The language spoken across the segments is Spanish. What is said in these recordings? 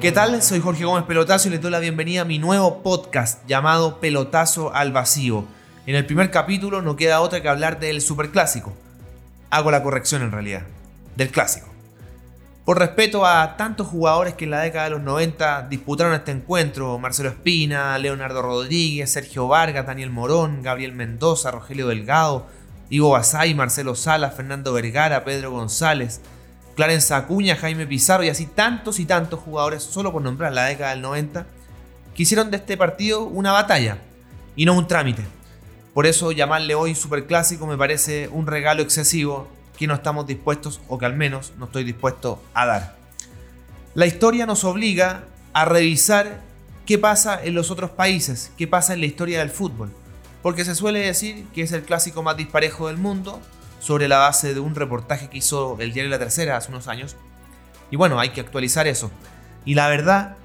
¿Qué tal? Soy Jorge Gómez Pelotazo y les doy la bienvenida a mi nuevo podcast llamado Pelotazo al Vacío. En el primer capítulo no queda otra que hablar del superclásico. Hago la corrección en realidad, del clásico. Por respeto a tantos jugadores que en la década de los 90 disputaron este encuentro, Marcelo Espina, Leonardo Rodríguez, Sergio Vargas, Daniel Morón, Gabriel Mendoza, Rogelio Delgado, Ivo Basay, Marcelo Salas, Fernando Vergara, Pedro González, Clarence Acuña, Jaime Pizarro y así tantos y tantos jugadores, solo por nombrar la década del 90, que hicieron de este partido una batalla y no un trámite. Por eso llamarle hoy superclásico me parece un regalo excesivo que no estamos dispuestos, o que al menos no estoy dispuesto a dar. La historia nos obliga a revisar qué pasa en los otros países, qué pasa en la historia del fútbol. Porque se suele decir que es el clásico más disparejo del mundo, sobre la base de un reportaje que hizo el diario La Tercera hace unos años. Y bueno, hay que actualizar eso. Y la verdad,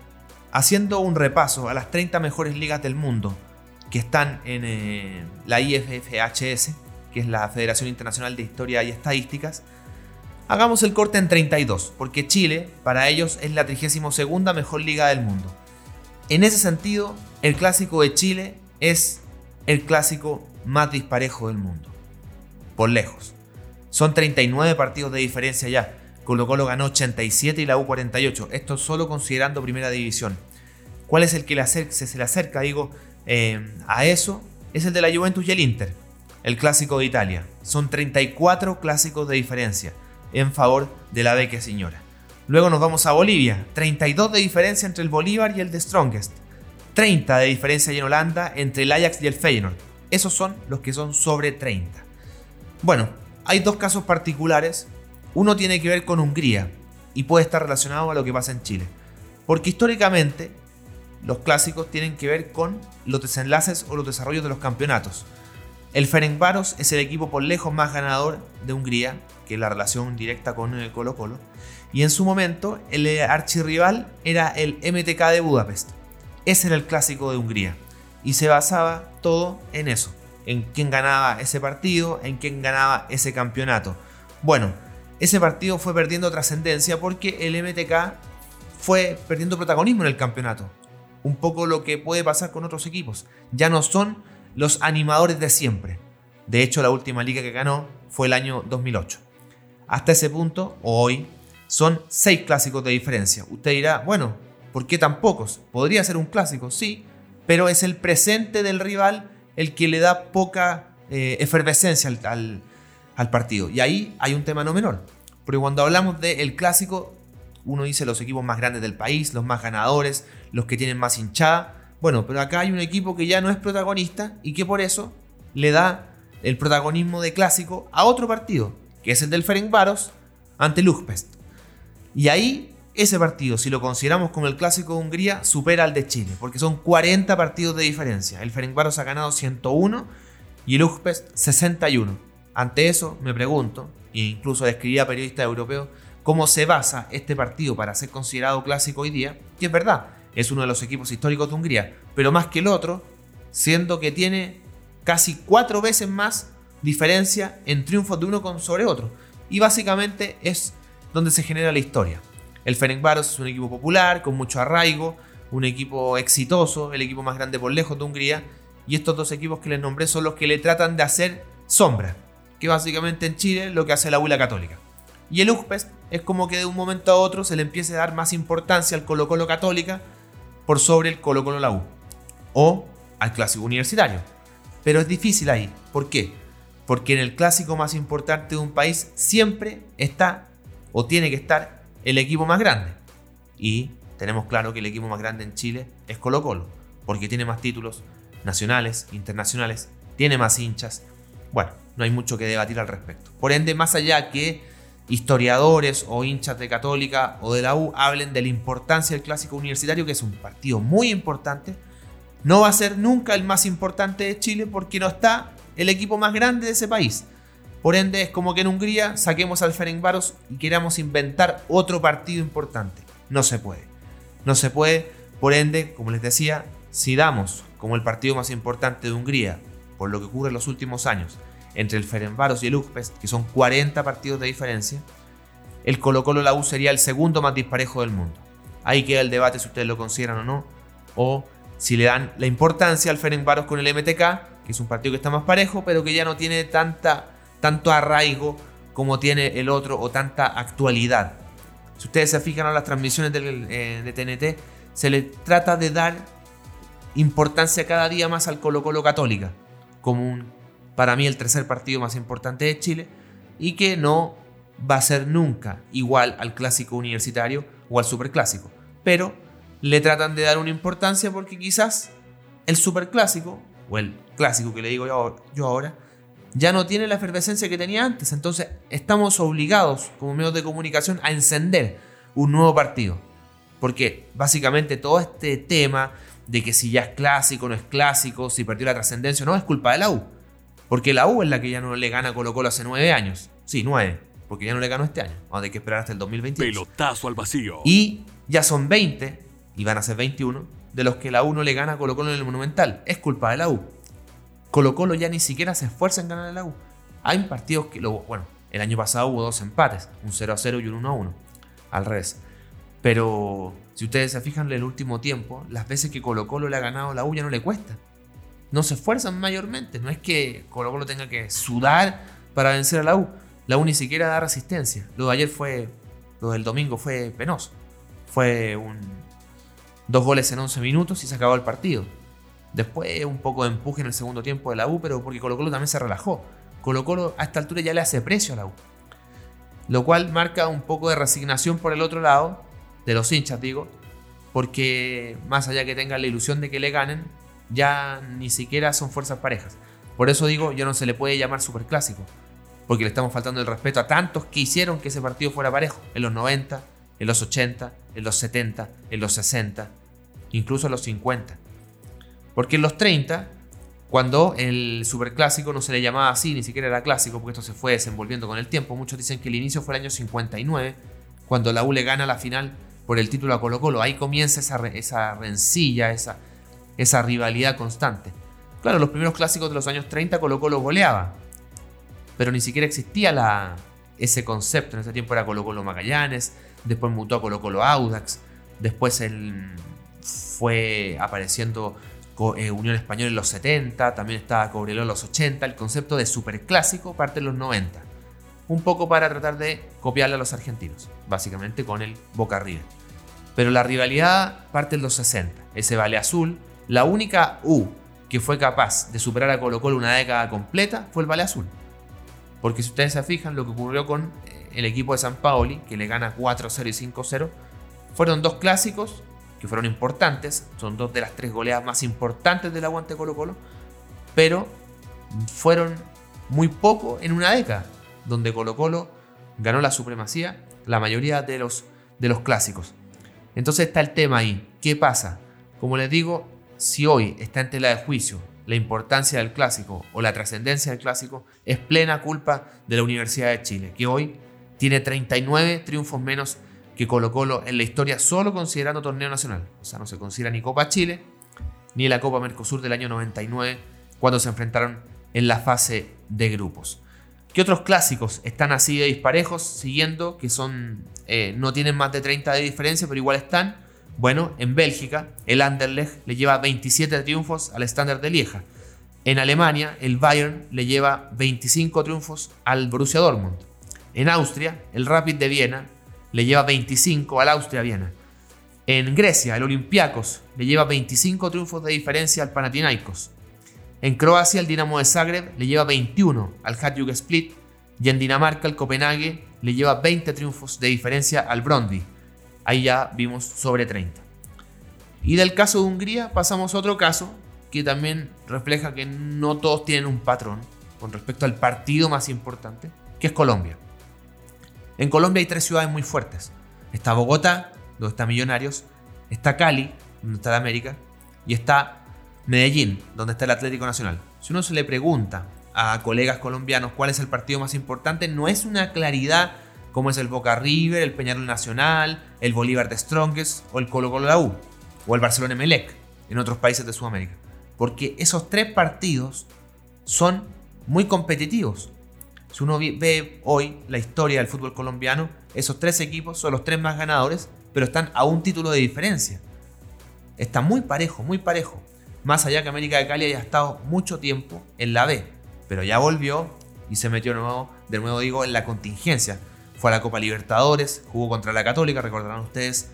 haciendo un repaso a las 30 mejores ligas del mundo que están en eh, la IFFHS, que es la Federación Internacional de Historia y Estadísticas, hagamos el corte en 32, porque Chile, para ellos, es la 32 mejor liga del mundo. En ese sentido, el clásico de Chile es el clásico más disparejo del mundo por lejos. Son 39 partidos de diferencia ya. Colo Colo ganó 87 y la U 48. Esto solo considerando primera división. ¿Cuál es el que se le acerca, digo, eh, a eso? Es el de la Juventus y el Inter, el clásico de Italia. Son 34 clásicos de diferencia en favor de la Vecchia Señora. Luego nos vamos a Bolivia, 32 de diferencia entre el Bolívar y el de Strongest. 30 de diferencia en Holanda entre el Ajax y el Feyenoord. Esos son los que son sobre 30. Bueno, hay dos casos particulares. Uno tiene que ver con Hungría y puede estar relacionado a lo que pasa en Chile. Porque históricamente los clásicos tienen que ver con los desenlaces o los desarrollos de los campeonatos. El Ferencváros es el equipo por lejos más ganador de Hungría, que la relación directa con el Colo Colo. Y en su momento el archirrival era el MTK de Budapest. Ese era el clásico de Hungría. Y se basaba todo en eso en quién ganaba ese partido, en quién ganaba ese campeonato. Bueno, ese partido fue perdiendo trascendencia porque el MTK fue perdiendo protagonismo en el campeonato. Un poco lo que puede pasar con otros equipos. Ya no son los animadores de siempre. De hecho, la última liga que ganó fue el año 2008. Hasta ese punto, hoy, son seis clásicos de diferencia. Usted dirá, bueno, ¿por qué tan pocos? Podría ser un clásico, sí, pero es el presente del rival el que le da poca eh, efervescencia al, partido. Y ahí hay un tema no menor. Porque cuando hablamos del clásico, uno dice los equipos más grandes del país, los más ganadores, los que tienen más hinchada. Bueno, pero acá hay un equipo que ya no es protagonista y que por eso le da el protagonismo de clásico a otro partido, que es el del Ferencváros ante Lugpest. Y ahí ese partido, si lo consideramos como el clásico de Hungría, supera al de Chile, porque son 40 partidos de diferencia. El Ferencváros ha ganado 101 y el Ujpest 61. Ante eso, me pregunto, e incluso le a periodistas europeos, cómo se basa este partido para ser considerado clásico hoy día, que es verdad, es uno de los equipos históricos de Hungría, pero más que el otro, siendo que tiene casi cuatro veces más diferencia en triunfos de uno sobre otro. Y básicamente es donde se genera la historia. El Ferencváros es un equipo popular, con mucho arraigo, un equipo exitoso, el equipo más grande por lejos de Hungría. Y estos dos equipos que les nombré son los que le tratan de hacer sombra, que básicamente en Chile lo que hace la Huila Católica. Y el UJPEST es como que de un momento a otro se le empiece a dar más importancia al Colo Colo Católica por sobre el Colo Colo La U. O al clásico universitario. Pero es difícil ahí. ¿Por qué? Porque en el clásico más importante de un país siempre está o tiene que estar el equipo más grande. Y tenemos claro que el equipo más grande en Chile es Colo Colo, porque tiene más títulos nacionales, internacionales, tiene más hinchas. Bueno, no hay mucho que debatir al respecto. Por ende, más allá que historiadores o hinchas de Católica o de la U hablen de la importancia del clásico universitario, que es un partido muy importante, no va a ser nunca el más importante de Chile porque no está el equipo más grande de ese país. Por ende, es como que en Hungría saquemos al Ferencváros y queramos inventar otro partido importante. No se puede. No se puede. Por ende, como les decía, si damos como el partido más importante de Hungría, por lo que ocurre en los últimos años, entre el Ferencváros y el Ujpest, que son 40 partidos de diferencia, el Colo Colo la U sería el segundo más disparejo del mundo. Ahí queda el debate si ustedes lo consideran o no, o si le dan la importancia al Ferencváros con el MTK, que es un partido que está más parejo, pero que ya no tiene tanta tanto arraigo como tiene el otro o tanta actualidad. Si ustedes se fijan en las transmisiones eh, de TNT, se le trata de dar importancia cada día más al Colo Colo Católica, como un, para mí el tercer partido más importante de Chile, y que no va a ser nunca igual al clásico universitario o al superclásico. Pero le tratan de dar una importancia porque quizás el superclásico, o el clásico que le digo yo ahora, ya no tiene la efervescencia que tenía antes. Entonces estamos obligados como medios de comunicación a encender un nuevo partido. Porque básicamente todo este tema de que si ya es clásico, no es clásico, si perdió la trascendencia no, es culpa de la U. Porque la U es la que ya no le gana a Colo Colo hace nueve años. Sí, nueve. Porque ya no le ganó este año. Vamos a tener que esperar hasta el 2021. Pelotazo al vacío. Y ya son 20, y van a ser 21, de los que la U no le gana a Colo Colo en el Monumental. Es culpa de la U. Colo Colo ya ni siquiera se esfuerza en ganar el U. Hay partidos que, bueno, el año pasado hubo dos empates, un 0 a 0 y un 1 a 1, al revés. Pero si ustedes se fijan en el último tiempo, las veces que Colo Colo le ha ganado a la U ya no le cuesta. No se esfuerzan mayormente, no es que Colo Colo tenga que sudar para vencer a la U. La U ni siquiera da resistencia. Lo de ayer fue, lo del domingo fue penoso. Fue un dos goles en 11 minutos y se acabó el partido. Después un poco de empuje en el segundo tiempo de la U, pero porque Colo Colo también se relajó. Colo Colo a esta altura ya le hace precio a la U. Lo cual marca un poco de resignación por el otro lado, de los hinchas digo, porque más allá que tengan la ilusión de que le ganen, ya ni siquiera son fuerzas parejas. Por eso digo, ya no se le puede llamar superclásico, porque le estamos faltando el respeto a tantos que hicieron que ese partido fuera parejo, en los 90, en los 80, en los 70, en los 60, incluso en los 50. Porque en los 30, cuando el superclásico no se le llamaba así, ni siquiera era clásico, porque esto se fue desenvolviendo con el tiempo, muchos dicen que el inicio fue el año 59, cuando la U le gana la final por el título a Colo Colo. Ahí comienza esa, rencilla, esa, rivalidad constante. Claro, los primeros clásicos de los años 30 Colo Colo goleaba, pero ni siquiera existía ese concepto. En ese tiempo era Colo Colo Magallanes, después mutó a Colo Colo Audax, después él fue apareciendo Unión Española en los 70, también estaba Cobreloa en los 80, el concepto de superclásico parte en los 90. Un poco para tratar de copiarle a los argentinos, básicamente con el Boca River. Pero la rivalidad parte en los 60, ese Vale Azul, la única U que fue capaz de superar a Colo Colo una década completa fue el Vale Azul. Porque si ustedes se fijan, lo que ocurrió con eh, el equipo de San Paoli, que le gana 4-0 y 5-0, fueron dos clásicos que fueron importantes, son dos de las tres goleadas más importantes del aguante Colo Colo, pero fueron muy poco en una década, donde Colo Colo ganó la supremacía la mayoría de los, de los clásicos. Entonces está el tema ahí, ¿qué pasa? Como les digo, si hoy está en tela de juicio la importancia del clásico o la trascendencia del clásico, es plena culpa de la Universidad de Chile, que hoy tiene 39 triunfos menos que Colo Colo en la historia solo considerando torneo nacional. O sea, no se considera ni Copa Chile ni la Copa Mercosur del año 99 cuando se enfrentaron en la fase de grupos. ¿Qué otros clásicos están así de disparejos siguiendo que son eh, no tienen más de 30 de diferencia pero igual están? Bueno, en Bélgica el Anderlecht le lleva 27 triunfos al Standard de Lieja. En Alemania el Bayern le lleva 25 triunfos al Borussia Dortmund. En Austria el Rapid de Viena le lleva 25 al Austria Viena. En Grecia, el Olympiacos le lleva 25 triunfos de diferencia al Panathinaikos. En Croacia, el Dinamo de Zagreb le lleva 21 al Hajduk Split. Y en Dinamarca, el Copenhague le lleva 20 triunfos de diferencia al Brondby. Ahí ya vimos sobre 30. Y del caso de Hungría pasamos a otro caso que también refleja que no todos tienen un patrón con respecto al partido más importante, que es Colombia. En Colombia hay tres ciudades muy fuertes. Está Bogotá, donde está Millonarios, está Cali, donde está la América, y está Medellín, donde está el Atlético Nacional. Si uno se le pregunta a colegas colombianos cuál es el partido más importante, no es una claridad como es el Boca River, el Peñarol Nacional, el Bolívar de Strongest o el Colo Colo la U o el Barcelona Emelec en otros países de Sudamérica. Porque esos tres partidos son muy competitivos. Si uno ve hoy la historia del fútbol colombiano, esos tres equipos son los tres más ganadores, pero están a un título de diferencia. Está muy parejo, muy parejo. Más allá que América de Cali haya estado mucho tiempo en la B, pero ya volvió y se metió de nuevo, de nuevo digo, en la contingencia. Fue a la Copa Libertadores, jugó contra la Católica, recordarán ustedes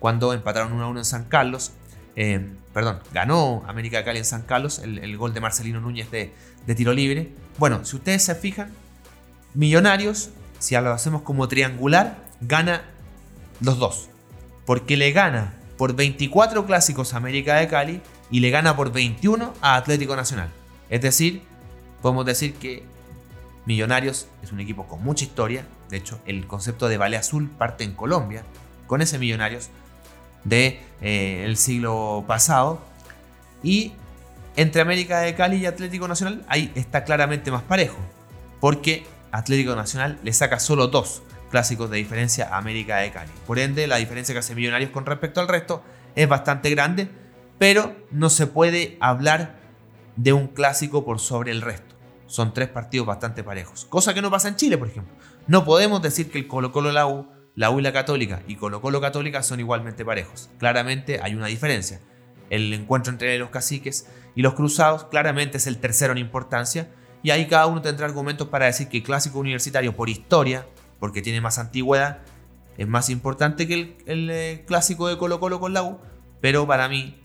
cuando empataron 1 a 1 en San Carlos. Eh, perdón, ganó América de Cali en San Carlos, el, gol de Marcelino Núñez de, de, tiro libre. Bueno, si ustedes se fijan, Millonarios, si lo hacemos como triangular, gana los dos. Porque le gana por 24 clásicos a América de Cali y le gana por 21 a Atlético Nacional. Es decir, podemos decir que Millonarios es un equipo con mucha historia. De hecho, el concepto de Vale Azul parte en Colombia con ese Millonarios del de, eh, siglo pasado. Y entre América de Cali y Atlético Nacional, ahí está claramente más parejo. Porque Atlético Nacional le saca solo dos clásicos de diferencia América de Cali. Por ende, la diferencia que hace Millonarios con respecto al resto es bastante grande, pero no se puede hablar de un clásico por sobre el resto. Son tres partidos bastante parejos. Cosa que no pasa en Chile, por ejemplo. No podemos decir que el Colo Colo la U la U y la Católica y Colo Colo Católica son igualmente parejos. Claramente hay una diferencia. El encuentro entre los caciques y los cruzados claramente es el tercero en importancia y ahí cada uno tendrá argumentos para decir que el clásico universitario por historia, porque tiene más antigüedad, es más importante que el, eh, clásico de Colo Colo con la U, pero para mí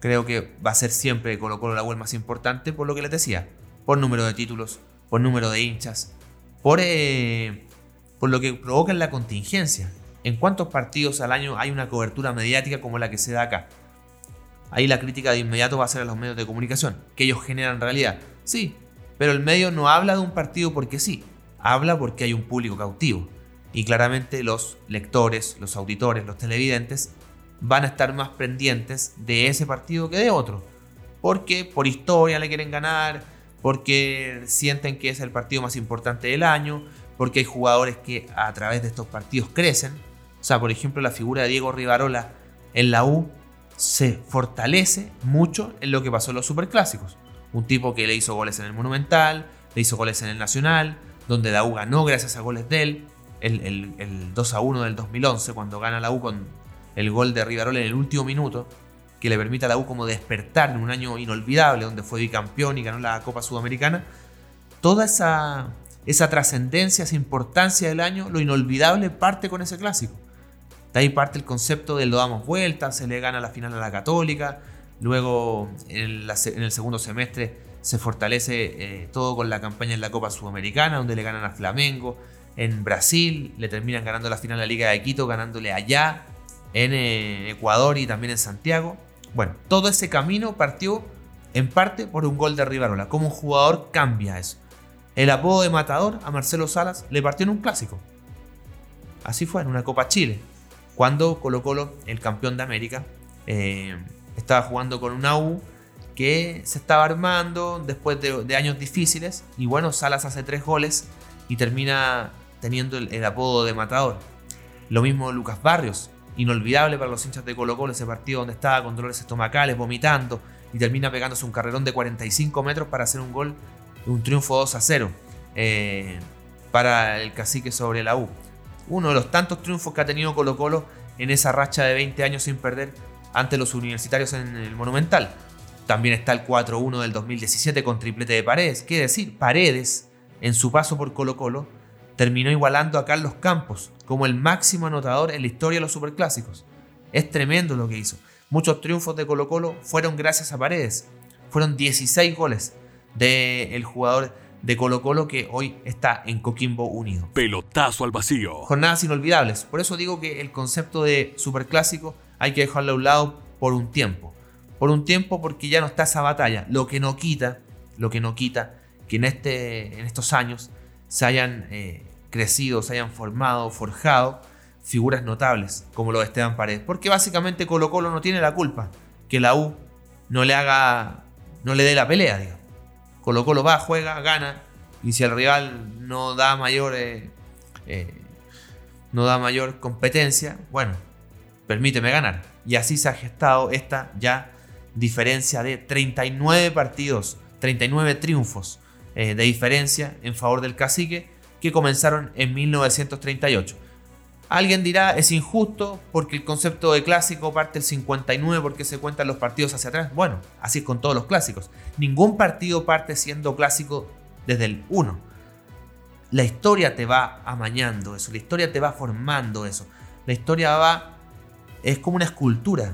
creo que va a ser siempre Colo Colo la U el más importante por lo que les decía, por número de títulos, por número de hinchas, por eh, por lo que provoca la contingencia. ¿En cuántos partidos al año hay una cobertura mediática como la que se da acá? Ahí la crítica de inmediato va a ser a los medios de comunicación, que ellos generan realidad. Sí, pero el medio no habla de un partido porque sí, habla porque hay un público cautivo. Y claramente los lectores, los auditores, los televidentes van a estar más pendientes de ese partido que de otro. Porque por historia le quieren ganar, porque sienten que es el partido más importante del año, porque hay jugadores que a través de estos partidos crecen. O sea, por ejemplo, la figura de Diego Rivarola en la U se fortalece mucho en lo que pasó en los superclásicos. Un tipo que le hizo goles en el Monumental, le hizo goles en el Nacional, donde la U ganó gracias a goles de él. El, 2 a 1 del 2011, cuando gana la U con el gol de Rivarola en el último minuto, que le permite a la U como despertar en un año inolvidable, donde fue bicampeón y ganó la Copa Sudamericana. Toda esa, esa trascendencia, esa importancia del año, lo inolvidable parte con ese clásico. De ahí parte el concepto de lo damos vuelta, se le gana la final a la Católica, luego en, el segundo semestre se fortalece eh, todo con la campaña en la Copa Sudamericana, donde le ganan a Flamengo, en Brasil le terminan ganando la final a la Liga de Quito, ganándole allá, en eh, Ecuador y también en Santiago. Bueno, todo ese camino partió en parte por un gol de Rivarola. Como un jugador cambia eso. El apodo de matador a Marcelo Salas le partió en un clásico. Así fue, en una Copa Chile. Cuando Colo Colo, el campeón de América, eh, estaba jugando con una U que se estaba armando después de, años difíciles. Y bueno, Salas hace tres goles y termina teniendo el, apodo de matador. Lo mismo Lucas Barrios, inolvidable para los hinchas de Colo Colo ese partido donde estaba con dolores estomacales, vomitando y termina pegándose un carrerón de 45 metros para hacer un gol un triunfo 2 a 0 eh, para el cacique sobre la U. Uno de los tantos triunfos que ha tenido Colo Colo en esa racha de 20 años sin perder ante los universitarios en el Monumental. También está el 4-1 del 2017 con triplete de Paredes. ¿Qué decir? Paredes, en su paso por Colo Colo, terminó igualando a Carlos Campos como el máximo anotador en la historia de los superclásicos. Es tremendo lo que hizo. Muchos triunfos de Colo Colo fueron gracias a Paredes. Fueron 16 goles del jugador de Colo Colo que hoy está en Coquimbo Unido. Pelotazo al vacío. Jornadas inolvidables. Por eso digo que el concepto de superclásico hay que dejarlo a un lado por un tiempo. Por un tiempo porque ya no está esa batalla. Lo que no quita, lo que no quita que en, este, en estos años se hayan eh, crecido, se hayan formado, forjado figuras notables como lo de Esteban Paredes. Porque básicamente Colo Colo no tiene la culpa que la U no le haga, no le dé la pelea. Colo Colo va, juega, gana, y si el rival no da mayor, eh, eh, no da mayor competencia, bueno, permíteme ganar. Y así se ha gestado esta ya diferencia de 39 partidos, 39 triunfos eh, de diferencia en favor del cacique que comenzaron en 1938. Alguien dirá, es injusto porque el concepto de clásico parte el 59 porque se cuentan los partidos hacia atrás. Bueno, así es con todos los clásicos. Ningún partido parte siendo clásico desde el 1. La historia te va amañando eso, la historia te va formando eso. La historia va, es como una escultura.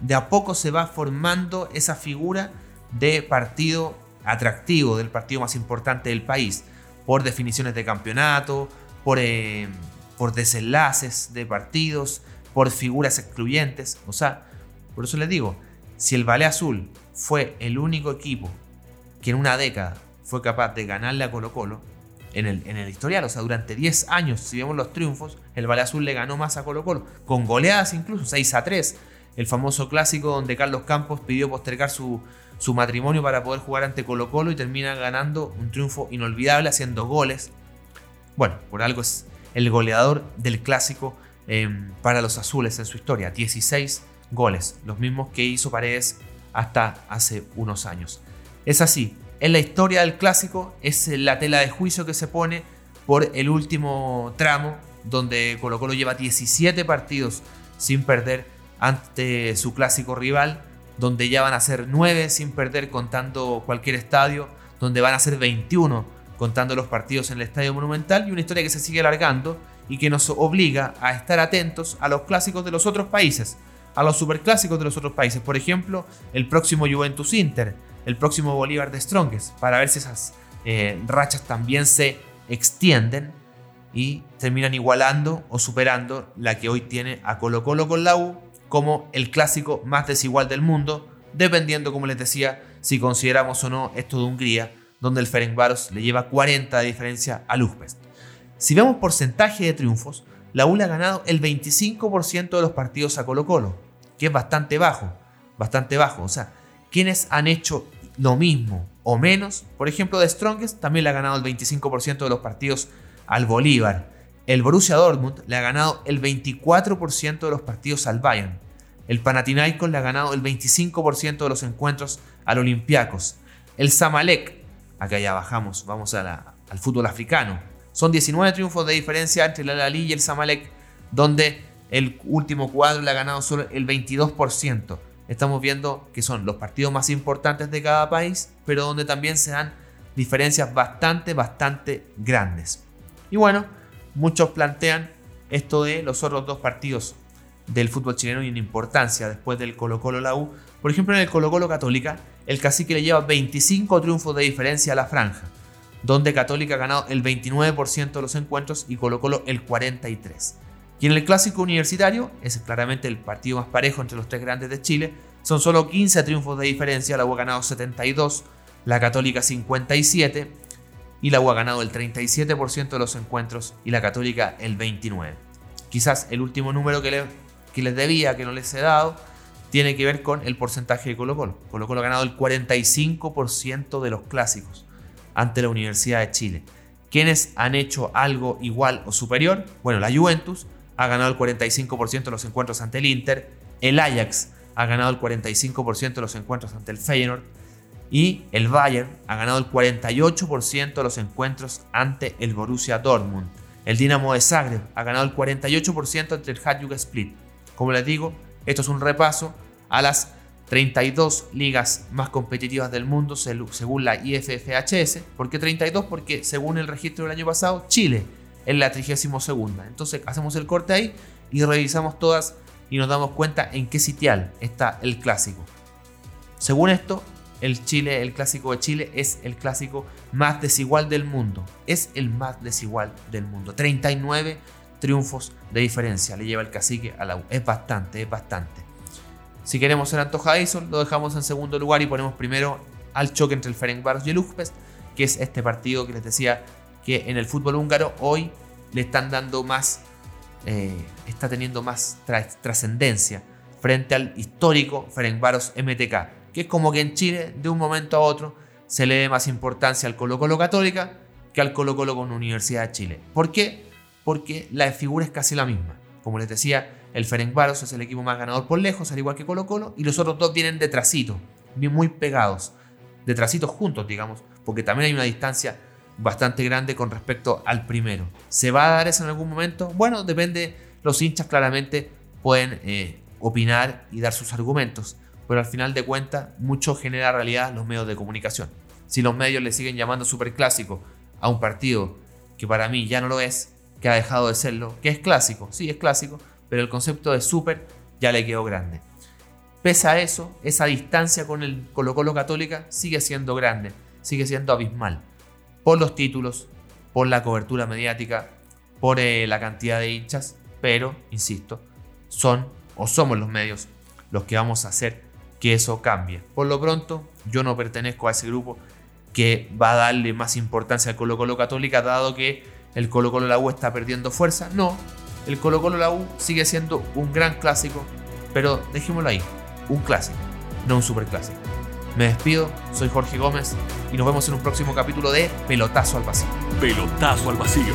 De a poco se va formando esa figura de partido atractivo, del partido más importante del país, por definiciones de campeonato, por... Eh, por desenlaces de partidos, por figuras excluyentes. O sea, por eso les digo, si el Ballet Azul fue el único equipo que en una década fue capaz de ganarle a Colo Colo, en el, historial, o sea, durante 10 años, si vemos los triunfos, el Ballet Azul le ganó más a Colo Colo, con goleadas incluso, 6 a 3. El famoso clásico donde Carlos Campos pidió postergar su, su matrimonio para poder jugar ante Colo Colo y termina ganando un triunfo inolvidable haciendo goles. Bueno, por algo es el goleador del clásico em, para los azules en su historia. 16 goles, los mismos que hizo Paredes hasta hace unos años. Es así, en la historia del clásico es la tela de juicio que se pone por el último tramo, donde Colo Colo lleva 17 partidos sin perder ante su clásico rival, donde ya van a ser 9 sin perder contando cualquier estadio, donde van a ser 21 contando los partidos en el Estadio Monumental y una historia que se sigue alargando y que nos obliga a estar atentos a los clásicos de los otros países, a los superclásicos de los otros países. Por ejemplo, el próximo Juventus Inter, el próximo Bolívar de Strongest, para ver si esas eh, rachas también se extienden y terminan igualando o superando la que hoy tiene a Colo Colo con la U como el clásico más desigual del mundo, dependiendo, como les decía, si consideramos o no esto de Hungría donde el Ferencváros le lleva 40 de diferencia al Uzbek. Si vemos porcentaje de triunfos, la ULA ha ganado el 25% de los partidos a Colo Colo, que es bastante bajo, bastante bajo. O sea, quienes han hecho lo mismo o menos, por ejemplo, de Strongest también le ha ganado el 25% de los partidos al Bolívar. El Borussia Dortmund le ha ganado el 24% de los partidos al Bayern. El Panathinaikos le ha ganado el 25% de los encuentros al Olympiacos. El Samalek Acá ya bajamos, vamos al fútbol africano. Son 19 triunfos de diferencia entre la Lali y el Samalek, donde el último cuadro le ha ganado solo el 22%. Estamos viendo que son los partidos más importantes de cada país, pero donde también se dan diferencias bastante, bastante grandes. Y bueno, muchos plantean esto de los otros dos partidos del fútbol chileno y en importancia después del Colo Colo La U. Por ejemplo, en el Colo Colo Católica, el cacique le lleva 25 triunfos de diferencia a la franja, donde Católica ha ganado el 29% de los encuentros y Colo Colo el 43%. Y en el clásico universitario, es claramente el partido más parejo entre los tres grandes de Chile, son solo 15 triunfos de diferencia, la U ha ganado 72, la Católica 57 y la U ha ganado el 37% de los encuentros y la Católica el 29%. Quizás el último número que, le, que les debía, que no les he dado, tiene que ver con el porcentaje de Colo Colo. Colo Colo ha ganado el 45% de los clásicos ante la Universidad de Chile. ¿Quiénes han hecho algo igual o superior? Bueno, la Juventus ha ganado el 45% de los encuentros ante el Inter, el Ajax ha ganado el 45% de los encuentros ante el Feyenoord y el Bayern ha ganado el 48% de los encuentros ante el Borussia Dortmund. El Dinamo de Zagreb ha ganado el 48% ante el Hajduk Split. Como les digo, esto es un repaso a las 32 ligas más competitivas del mundo según la IFFHS. ¿Por qué 32? Porque según el registro del año pasado, Chile es la 32. Entonces hacemos el corte ahí y revisamos todas y nos damos cuenta en qué sitial está el clásico. Según esto, el Chile, el clásico de Chile es el clásico más desigual del mundo. Es el más desigual del mundo. 39 triunfos de diferencia le lleva el cacique a la U. Es bastante, es bastante. Si queremos ser antojadizos, lo dejamos en segundo lugar y ponemos primero al choque entre el Ferencváros y el Ujpest, que es este partido que les decía que en el fútbol húngaro hoy le están dando más, eh, está teniendo más trascendencia frente al histórico Ferencváros MTK, que es como que en Chile de un momento a otro se le dé más importancia al Colo Colo Católica que al Colo Colo con Universidad de Chile. ¿Por qué? Porque la figura es casi la misma. Como les decía, el Ferencváros es el equipo más ganador por lejos, al igual que Colo Colo, y los otros dos vienen detrásito, muy pegados, detrásito juntos, digamos, porque también hay una distancia bastante grande con respecto al primero. ¿Se va a dar eso en algún momento? Bueno, depende, los hinchas claramente pueden eh, opinar y dar sus argumentos, pero al final de cuentas mucho genera realidad los medios de comunicación. Si los medios le siguen llamando superclásico a un partido que para mí ya no lo es, que ha dejado de serlo, que es clásico, sí es clásico, pero el concepto de super ya le quedó grande. Pese a eso, esa distancia con el Colo Colo Católica sigue siendo grande, sigue siendo abismal, por los títulos, por la cobertura mediática, por eh, la cantidad de hinchas, pero, insisto, son o somos los medios los que vamos a hacer que eso cambie. Por lo pronto, yo no pertenezco a ese grupo que va a darle más importancia al Colo Colo Católica, dado que el Colo Colo La U está perdiendo fuerza. No, el Colo Colo La U sigue siendo un gran clásico, pero dejémoslo ahí, un clásico, no un superclásico. Me despido, soy Jorge Gómez y nos vemos en un próximo capítulo de Pelotazo al Vacío. Pelotazo al Vacío